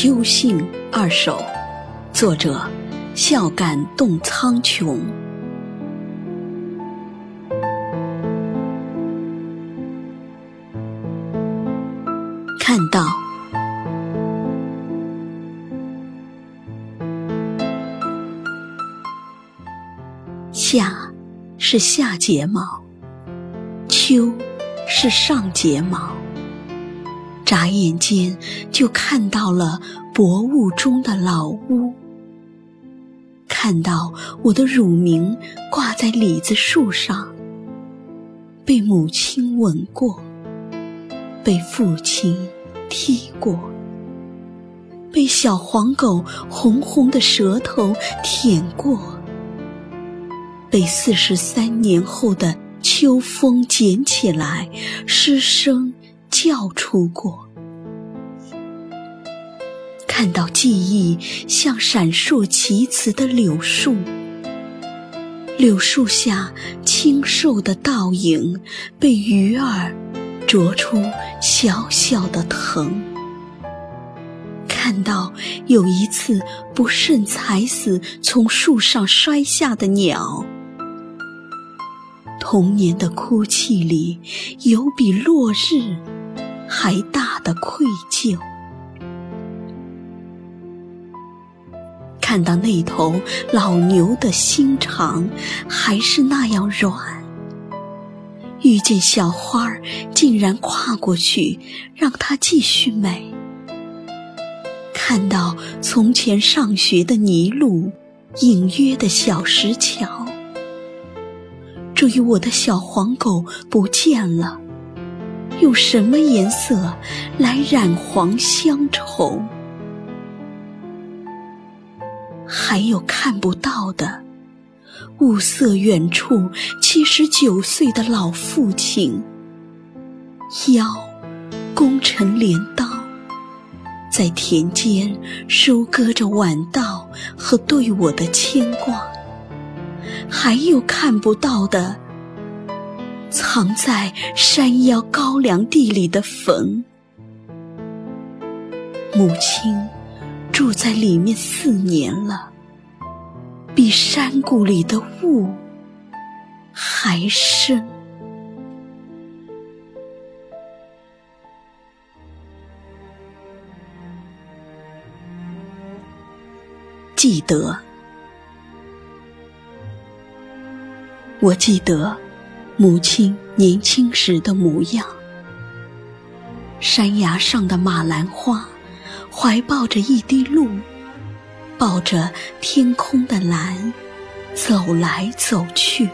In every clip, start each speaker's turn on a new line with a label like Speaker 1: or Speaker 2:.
Speaker 1: 秋兴二首，作者：孝感动苍穹。看到夏是下睫毛，秋是上睫毛。眨眼间就看到了薄雾中的老屋，看到我的乳名挂在李子树上，被母亲吻过，被父亲踢过，被小黄狗红红的舌头舔过，被四十三年后的秋风捡起来，失声。叫出过，看到记忆像闪烁其词的柳树，柳树下清瘦的倒影被鱼儿啄出小小的藤，看到有一次不慎踩死从树上摔下的鸟。童年的哭泣里有比落日。还大的愧疚，看到那头老牛的心肠还是那样软，遇见小花儿竟然跨过去让它继续美，看到从前上学的泥路，隐约的小石桥，至于我的小黄狗不见了。用什么颜色来染黄乡愁？还有看不到的雾色，远处七十九岁的老父亲，腰弓成镰刀，在田间收割着晚稻和对我的牵挂。还有看不到的。藏在山腰高粱地里的坟，母亲住在里面四年了，比山谷里的雾还深。记得，我记得。母亲年轻时的模样，山崖上的马兰花，怀抱着一滴露，抱着天空的蓝，走来走去。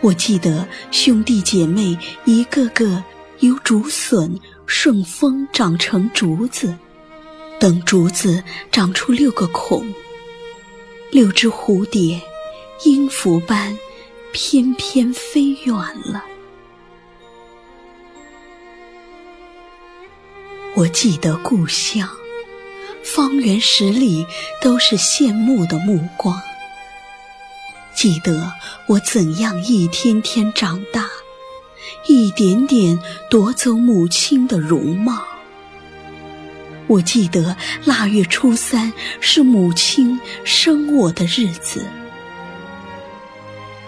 Speaker 1: 我记得兄弟姐妹一个个由竹笋顺风长成竹子，等竹子长出六个孔，六只蝴蝶，音符般。翩翩飞远了。我记得故乡，方圆十里都是羡慕的目光。记得我怎样一天天长大，一点点夺走母亲的容貌。我记得腊月初三是母亲生我的日子。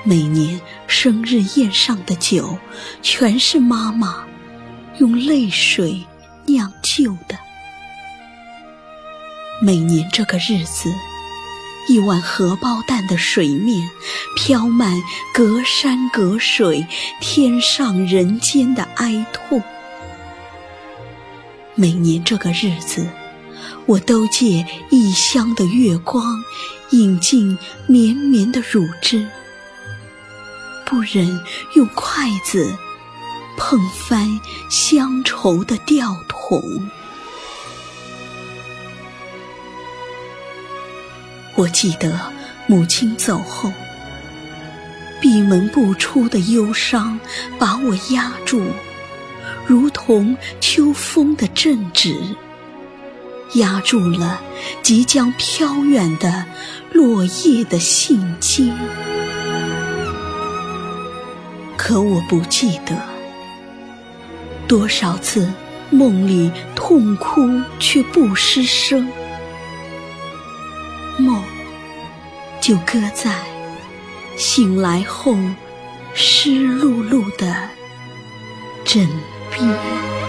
Speaker 1: 每年生日宴上的酒，全是妈妈用泪水酿就的。每年这个日子，一碗荷包蛋的水面，飘满隔山隔水、天上人间的哀痛。每年这个日子，我都借异乡的月光，饮尽绵绵的乳汁。不忍用筷子碰翻乡愁的吊桶。我记得母亲走后，闭门不出的忧伤把我压住，如同秋风的正直，压住了即将飘远的落叶的信笺。可我不记得多少次梦里痛哭却不失声，梦就搁在醒来后湿漉漉的枕边。